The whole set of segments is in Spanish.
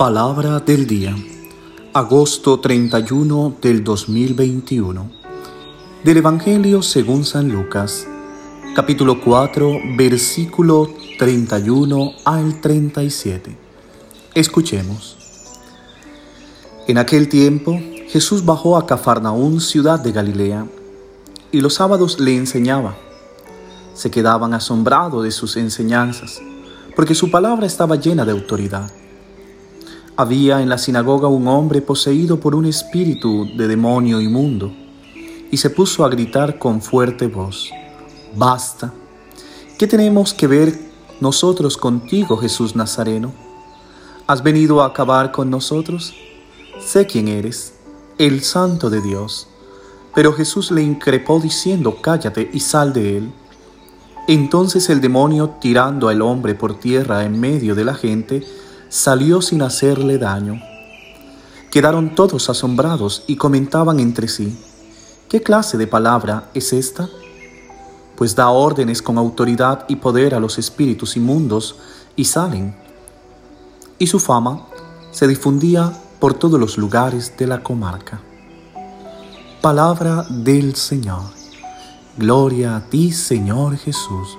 Palabra del día, agosto 31 del 2021. Del Evangelio según San Lucas, capítulo 4, versículo 31 al 37. Escuchemos. En aquel tiempo, Jesús bajó a Cafarnaún, ciudad de Galilea, y los sábados le enseñaba. Se quedaban asombrados de sus enseñanzas, porque su palabra estaba llena de autoridad. Había en la sinagoga un hombre poseído por un espíritu de demonio inmundo, y se puso a gritar con fuerte voz, Basta, ¿qué tenemos que ver nosotros contigo, Jesús Nazareno? ¿Has venido a acabar con nosotros? Sé quién eres, el santo de Dios. Pero Jesús le increpó diciendo, Cállate y sal de él. Entonces el demonio, tirando al hombre por tierra en medio de la gente, salió sin hacerle daño. Quedaron todos asombrados y comentaban entre sí, ¿qué clase de palabra es esta? Pues da órdenes con autoridad y poder a los espíritus inmundos y salen. Y su fama se difundía por todos los lugares de la comarca. Palabra del Señor. Gloria a ti, Señor Jesús.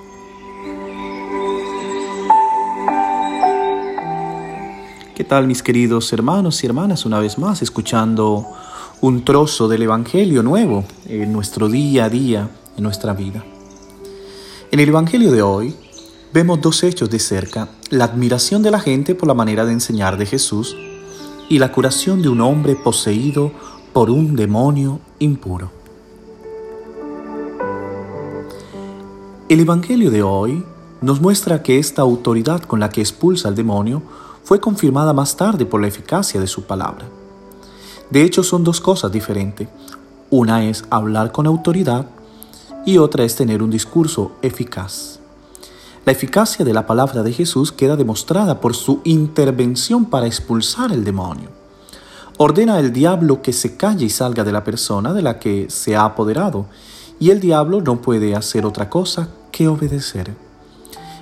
¿Qué tal mis queridos hermanos y hermanas? Una vez más escuchando un trozo del Evangelio nuevo en nuestro día a día, en nuestra vida. En el Evangelio de hoy vemos dos hechos de cerca, la admiración de la gente por la manera de enseñar de Jesús y la curación de un hombre poseído por un demonio impuro. El Evangelio de hoy nos muestra que esta autoridad con la que expulsa al demonio fue confirmada más tarde por la eficacia de su palabra. De hecho, son dos cosas diferentes. Una es hablar con autoridad y otra es tener un discurso eficaz. La eficacia de la palabra de Jesús queda demostrada por su intervención para expulsar el demonio. Ordena al diablo que se calle y salga de la persona de la que se ha apoderado, y el diablo no puede hacer otra cosa que obedecer.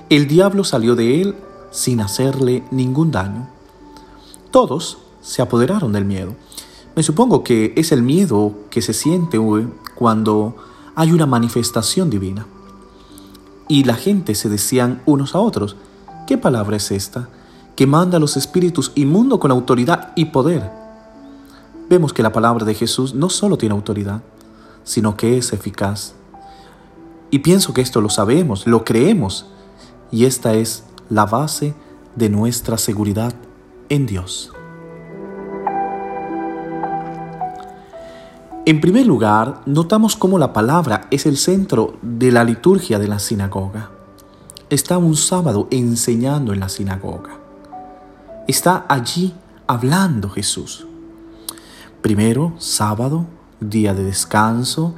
El diablo salió de él sin hacerle ningún daño. Todos se apoderaron del miedo. Me supongo que es el miedo que se siente cuando hay una manifestación divina. Y la gente se decían unos a otros, ¿qué palabra es esta? Que manda a los espíritus inmundos con autoridad y poder. Vemos que la palabra de Jesús no solo tiene autoridad, sino que es eficaz. Y pienso que esto lo sabemos, lo creemos, y esta es la base de nuestra seguridad en Dios. En primer lugar, notamos cómo la palabra es el centro de la liturgia de la sinagoga. Está un sábado enseñando en la sinagoga. Está allí hablando Jesús. Primero, sábado, día de descanso,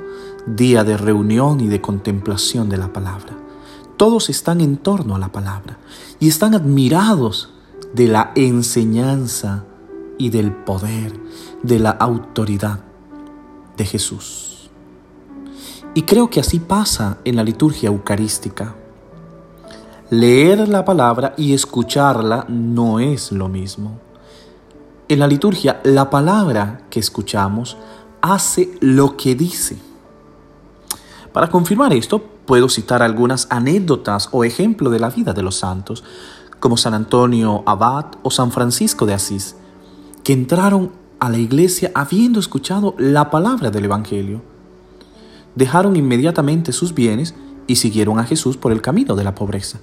día de reunión y de contemplación de la palabra. Todos están en torno a la palabra y están admirados de la enseñanza y del poder, de la autoridad de Jesús. Y creo que así pasa en la liturgia eucarística. Leer la palabra y escucharla no es lo mismo. En la liturgia, la palabra que escuchamos hace lo que dice. Para confirmar esto, puedo citar algunas anécdotas o ejemplos de la vida de los santos, como San Antonio Abad o San Francisco de Asís, que entraron a la iglesia habiendo escuchado la palabra del Evangelio. Dejaron inmediatamente sus bienes y siguieron a Jesús por el camino de la pobreza.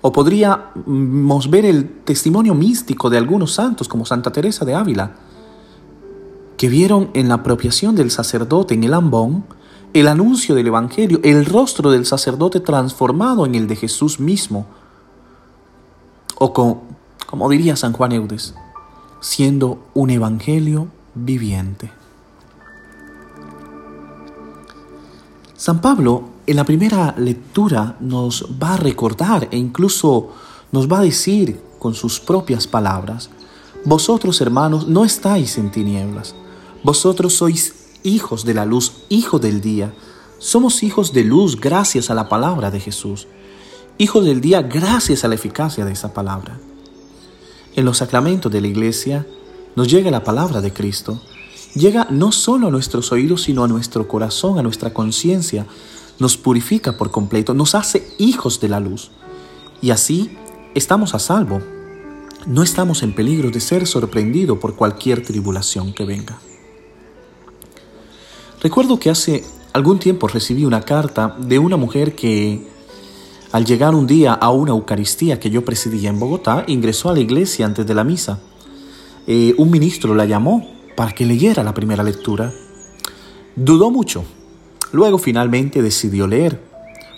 O podríamos ver el testimonio místico de algunos santos como Santa Teresa de Ávila, que vieron en la apropiación del sacerdote en el ambón el anuncio del Evangelio, el rostro del sacerdote transformado en el de Jesús mismo. O como diría San Juan Eudes, siendo un Evangelio viviente. San Pablo en la primera lectura nos va a recordar e incluso nos va a decir con sus propias palabras, vosotros hermanos no estáis en tinieblas, vosotros sois hijos de la luz, hijos del día. Somos hijos de luz gracias a la palabra de Jesús. Hijos del día gracias a la eficacia de esa palabra. En los sacramentos de la iglesia nos llega la palabra de Cristo. Llega no solo a nuestros oídos, sino a nuestro corazón, a nuestra conciencia. Nos purifica por completo, nos hace hijos de la luz. Y así estamos a salvo. No estamos en peligro de ser sorprendidos por cualquier tribulación que venga. Recuerdo que hace algún tiempo recibí una carta de una mujer que al llegar un día a una Eucaristía que yo presidía en Bogotá, ingresó a la iglesia antes de la misa. Eh, un ministro la llamó para que leyera la primera lectura. Dudó mucho. Luego finalmente decidió leer.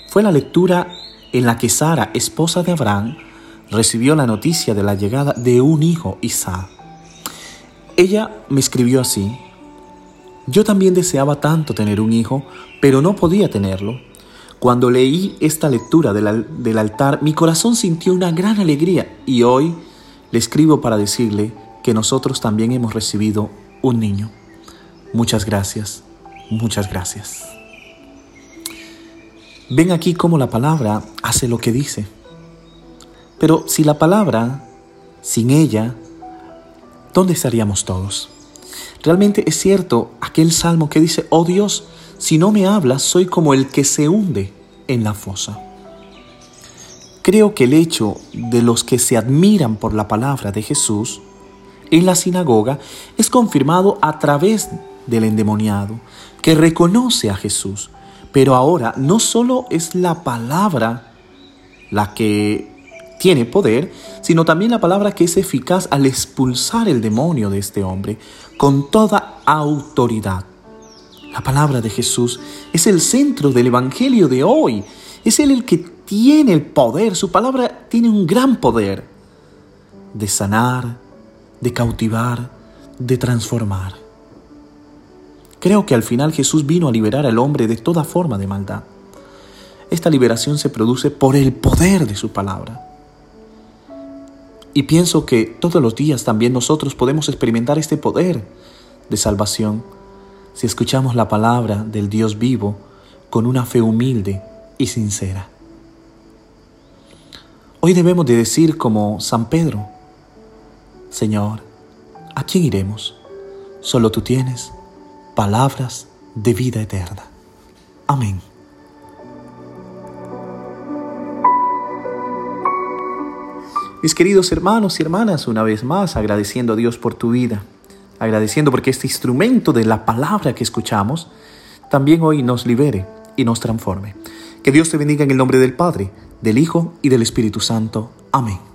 Fue la lectura en la que Sara, esposa de Abraham, recibió la noticia de la llegada de un hijo, Isaac. Ella me escribió así, yo también deseaba tanto tener un hijo, pero no podía tenerlo. Cuando leí esta lectura del, altar, mi corazón sintió una gran alegría y hoy le escribo para decirle que nosotros también hemos recibido un niño. Muchas gracias, muchas gracias. Ven aquí cómo la palabra hace lo que dice. Pero si la palabra, sin ella, ¿dónde estaríamos todos? Realmente es cierto aquel salmo que dice, oh Dios, si no me hablas, soy como el que se hunde en la fosa. Creo que el hecho de los que se admiran por la palabra de Jesús en la sinagoga es confirmado a través del endemoniado, que reconoce a Jesús. Pero ahora no solo es la palabra la que tiene poder, sino también la palabra que es eficaz al expulsar el demonio de este hombre con toda autoridad. La palabra de Jesús es el centro del Evangelio de hoy. Es Él el que tiene el poder. Su palabra tiene un gran poder de sanar, de cautivar, de transformar. Creo que al final Jesús vino a liberar al hombre de toda forma de maldad. Esta liberación se produce por el poder de su palabra. Y pienso que todos los días también nosotros podemos experimentar este poder de salvación si escuchamos la palabra del Dios vivo con una fe humilde y sincera. Hoy debemos de decir como San Pedro, Señor, ¿a quién iremos? Solo tú tienes palabras de vida eterna. Amén. Mis queridos hermanos y hermanas, una vez más agradeciendo a Dios por tu vida, agradeciendo porque este instrumento de la palabra que escuchamos también hoy nos libere y nos transforme. Que Dios te bendiga en el nombre del Padre, del Hijo y del Espíritu Santo. Amén.